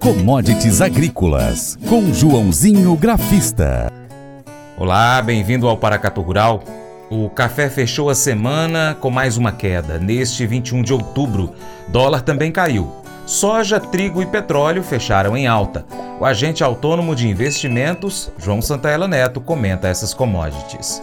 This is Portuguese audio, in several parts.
Commodities Agrícolas, com Joãozinho Grafista. Olá, bem-vindo ao Paracato Rural. O café fechou a semana com mais uma queda. Neste 21 de outubro, dólar também caiu. Soja, trigo e petróleo fecharam em alta. O agente autônomo de investimentos, João Santaella Neto, comenta essas commodities.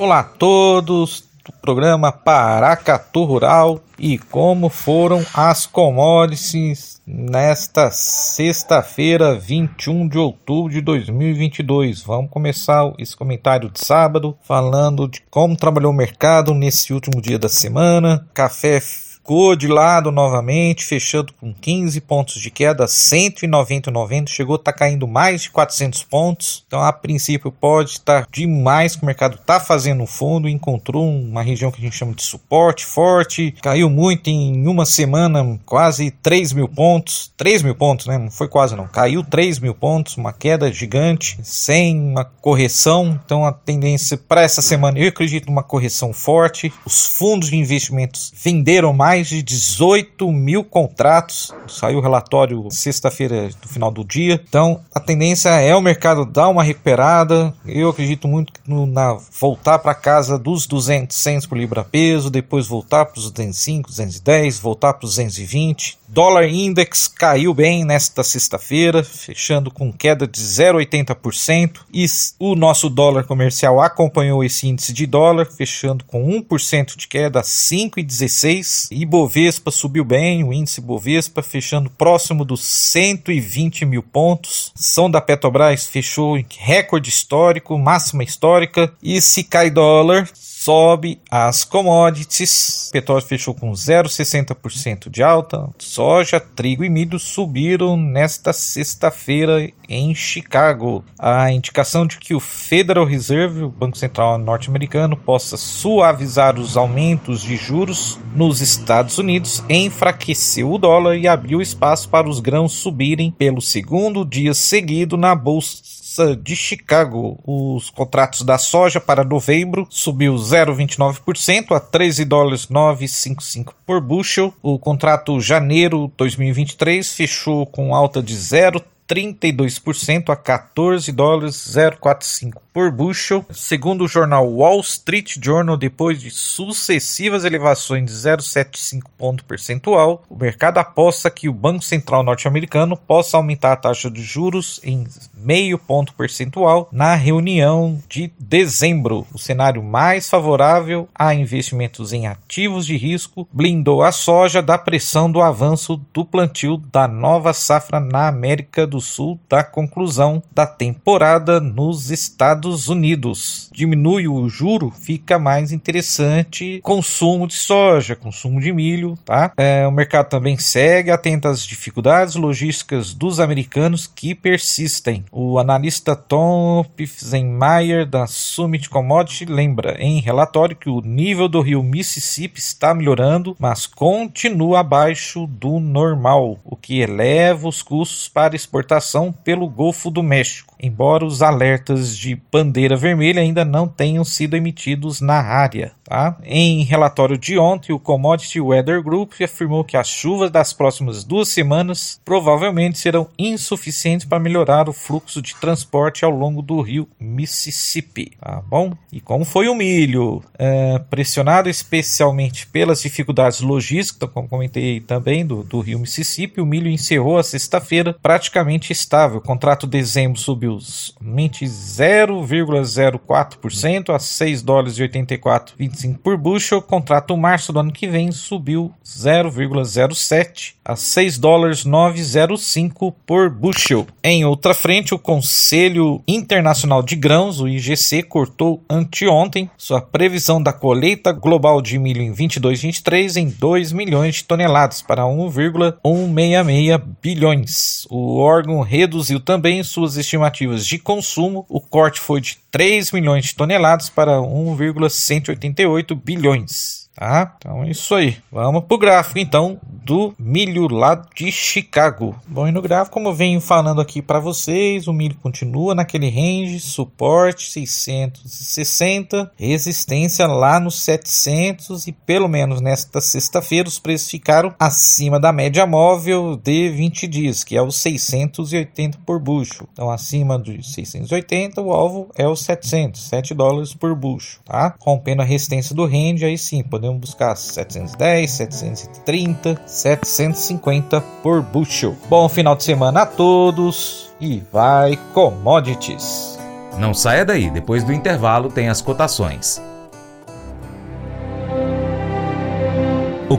Olá a todos do programa Paracatu Rural e como foram as commodities nesta sexta-feira, 21 de outubro de 2022. Vamos começar esse comentário de sábado falando de como trabalhou o mercado nesse último dia da semana. Café ficou de lado novamente, fechando com 15 pontos de queda, 190,90, chegou a estar tá caindo mais de 400 pontos. Então, a princípio, pode estar demais que o mercado está fazendo no fundo, encontrou uma região que a gente chama de suporte forte, caiu muito em uma semana, quase 3 mil pontos, 3 mil pontos, né? Não foi quase não, caiu 3 mil pontos, uma queda gigante, sem uma correção. Então, a tendência para essa semana, eu acredito numa correção forte. Os fundos de investimentos venderam mais mais de 18 mil contratos. Saiu o relatório sexta-feira do final do dia. Então a tendência é o mercado dar uma recuperada. Eu acredito muito no, na voltar para casa dos 200 cents por libra peso, depois voltar para os 205, 210, voltar para os 220 Dólar Index caiu bem nesta sexta-feira, fechando com queda de 0,80%. E o nosso dólar comercial acompanhou esse índice de dólar, fechando com 1% de queda a 5,16%. E Bovespa subiu bem, o índice Bovespa fechando próximo dos 120 mil pontos. Ação da Petrobras fechou em recorde histórico, máxima histórica. E se cai dólar, sobe as commodities. Petróleo fechou com 0,60% de alta. Soja, trigo e milho subiram nesta sexta-feira em Chicago. A indicação de que o Federal Reserve, o Banco Central norte-americano, possa suavizar os aumentos de juros nos Estados Unidos enfraqueceu o dólar e abriu espaço para os grãos subirem pelo segundo dia seguido na bolsa Bolsa de Chicago. Os contratos da soja para novembro subiu 0,29% a 13 dólares 955 por bushel. O contrato janeiro 2023 fechou com alta de 0 32% a 14 dólares 045 por bushel. Segundo o jornal Wall Street Journal, depois de sucessivas elevações de 0,75 ponto percentual, o mercado aposta que o Banco Central norte-americano possa aumentar a taxa de juros em meio ponto percentual na reunião de dezembro. O cenário mais favorável a investimentos em ativos de risco blindou a soja da pressão do avanço do plantio da nova safra na América do do Sul da conclusão da temporada nos Estados Unidos. Diminui o juro, fica mais interessante consumo de soja, consumo de milho, tá? É, o mercado também segue atento às dificuldades logísticas dos americanos que persistem. O analista Tom Pfzenmeier da Summit Commodity lembra em relatório que o nível do rio Mississippi está melhorando, mas continua abaixo do normal, o que eleva os custos para exportação pelo Golfo do México embora os alertas de bandeira vermelha ainda não tenham sido emitidos na área. Tá? Em relatório de ontem, o Commodity Weather Group afirmou que as chuvas das próximas duas semanas provavelmente serão insuficientes para melhorar o fluxo de transporte ao longo do rio Mississippi. Tá bom? E como foi o milho? É, pressionado especialmente pelas dificuldades logísticas, como comentei também, do, do rio Mississippi, o milho encerrou a sexta-feira praticamente estável. O contrato dezembro subiu subiu somente 0,04% a 6 dólares e 84,25 por bushel. Contrato março do ano que vem subiu 0,07 a 6 dólares 905 por bushel. Em outra frente, o Conselho Internacional de Grãos, o IGC, cortou anteontem sua previsão da colheita global de milho em 22/23 em 2 milhões de toneladas para 1,166 bilhões. O órgão reduziu também suas estimativas estimativas de consumo, o corte foi de 3 milhões de toneladas para 1,188 bilhões. Tá? Então é isso aí. Vamos pro gráfico então do milho lá de Chicago. Bom, e no gráfico, como eu venho falando aqui para vocês, o milho continua naquele range, suporte 660, resistência lá nos 700 e pelo menos nesta sexta-feira os preços ficaram acima da média móvel de 20 dias, que é os 680 por bucho. Então acima dos 680, o alvo é os 700, 7 dólares por bucho, tá? Rompendo a resistência do range, aí sim, podemos buscar 710, 730, 750 por bushel. Bom final de semana a todos e vai commodities. Não saia daí, depois do intervalo tem as cotações.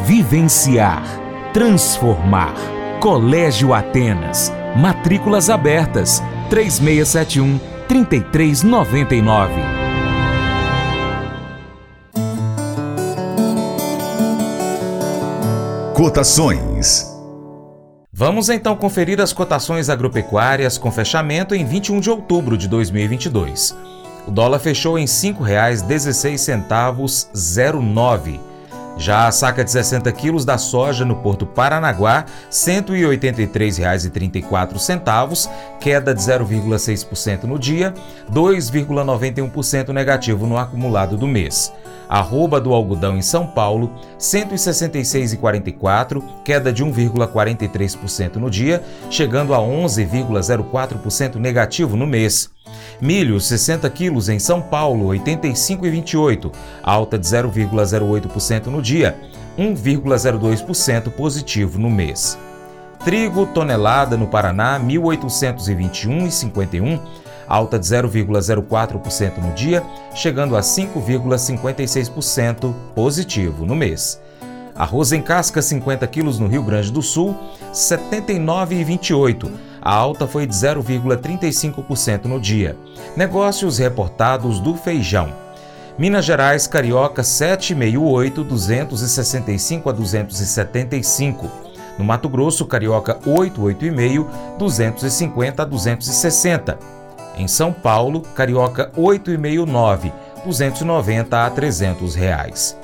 vivenciar, transformar. Colégio Atenas. Matrículas abertas. 3671 3399. Cotações. Vamos então conferir as cotações agropecuárias com fechamento em 21 de outubro de 2022. O dólar fechou em R$ 5,16,09 já a saca de 60 quilos da soja no Porto Paranaguá, R$ 183,34, queda de 0,6% no dia, 2,91% negativo no acumulado do mês. Arroba do algodão em São Paulo, R$ 166,44, queda de 1,43% no dia, chegando a 11,04% negativo no mês. Milho, 60 quilos em São Paulo, 85,28, alta de 0,08% no dia, 1,02% positivo no mês. Trigo, tonelada no Paraná, 1.821,51, alta de 0,04% no dia, chegando a 5,56% positivo no mês. Arroz em casca 50 quilos no Rio Grande do Sul, 79,28. A alta foi de 0,35% no dia. Negócios reportados do feijão. Minas Gerais Carioca 768 265 a 275. No Mato Grosso Carioca 885 250 a 260. Em São Paulo Carioca 869 290 a 300 reais.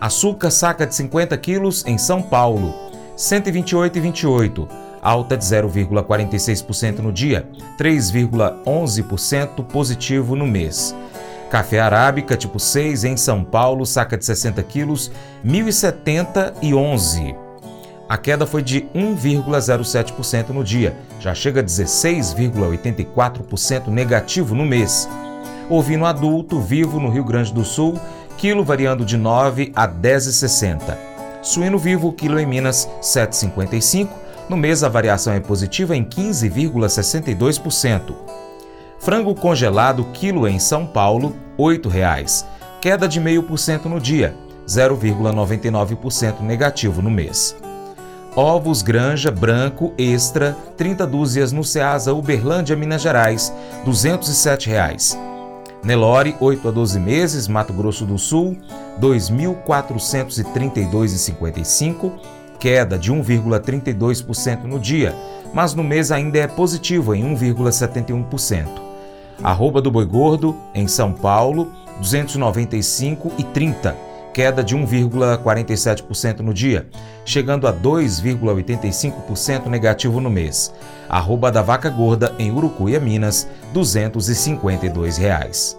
Açúcar saca de 50 quilos em São Paulo, 128,28, alta de 0,46% no dia, 3,11% positivo no mês. Café arábica tipo 6 em São Paulo, saca de 60 quilos, 1.070,11. A queda foi de 1,07% no dia, já chega a 16,84% negativo no mês. Ovino adulto vivo no Rio Grande do Sul quilo variando de 9 a 10,60. Suíno vivo, quilo em Minas, 7,55. No mês, a variação é positiva em 15,62%. Frango congelado, quilo em São Paulo, R$ 8,00. Queda de 0,5% no dia, 0,99% negativo no mês. Ovos Granja Branco Extra, 30 dúzias no Ceasa Uberlândia, Minas Gerais, R$ 207,00. Nelore, 8 a 12 meses, Mato Grosso do Sul, 2.432,55, queda de 1,32% no dia, mas no mês ainda é positivo em 1,71%. Arroba do Boi Gordo, em São Paulo, 295,30, queda de 1,47% no dia, chegando a 2,85% negativo no mês. Arroba da Vaca Gorda, em Urucuia, Minas, 252 reais.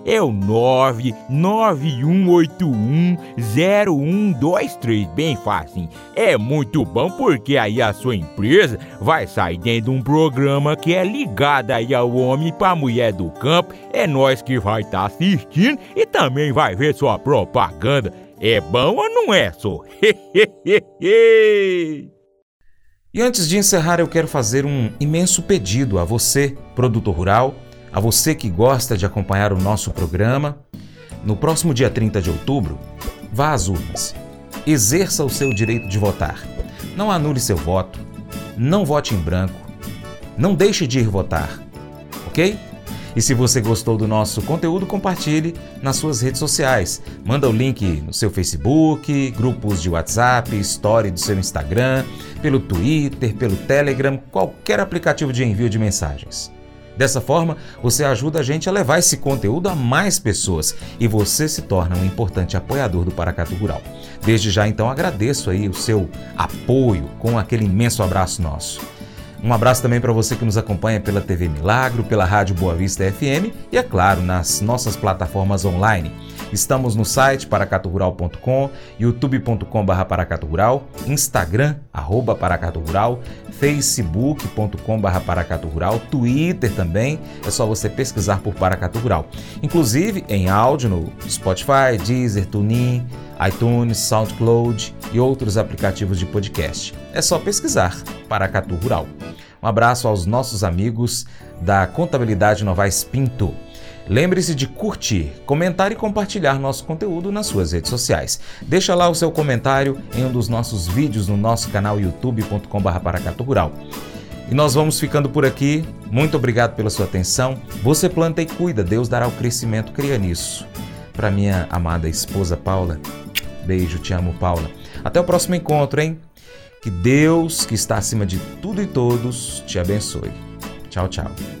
é o 991810123. Bem fácil. É muito bom porque aí a sua empresa vai sair dentro de um programa que é ligado aí ao homem para mulher do campo. É nós que vai estar tá assistindo e também vai ver sua propaganda. É bom ou não é, só? E antes de encerrar, eu quero fazer um imenso pedido a você, produtor rural, a você que gosta de acompanhar o nosso programa. No próximo dia 30 de outubro, vá às urnas. Exerça o seu direito de votar. Não anule seu voto. Não vote em branco. Não deixe de ir votar. Ok? E se você gostou do nosso conteúdo, compartilhe nas suas redes sociais. Manda o link no seu Facebook, grupos de WhatsApp, story do seu Instagram, pelo Twitter, pelo Telegram, qualquer aplicativo de envio de mensagens. Dessa forma, você ajuda a gente a levar esse conteúdo a mais pessoas e você se torna um importante apoiador do Paracatu Rural. Desde já, então, agradeço aí o seu apoio com aquele imenso abraço nosso. Um abraço também para você que nos acompanha pela TV Milagro, pela Rádio Boa Vista FM e, é claro, nas nossas plataformas online. Estamos no site paracaturural.com, youtube.com.br paracaturural, Instagram, arroba paracaturural, facebook.com.br paracaturural, Twitter também, é só você pesquisar por Paracatu Rural. Inclusive em áudio no Spotify, Deezer, TuneIn, iTunes, SoundCloud e outros aplicativos de podcast. É só pesquisar Paracatu Rural. Um abraço aos nossos amigos da Contabilidade Novaes Pinto. Lembre-se de curtir, comentar e compartilhar nosso conteúdo nas suas redes sociais. Deixa lá o seu comentário em um dos nossos vídeos no nosso canal youtube.com.br Rural. E nós vamos ficando por aqui. Muito obrigado pela sua atenção. Você planta e cuida, Deus dará o crescimento, cria nisso. Para minha amada esposa Paula, beijo, te amo, Paula. Até o próximo encontro, hein? Que Deus, que está acima de tudo e todos, te abençoe. Tchau, tchau.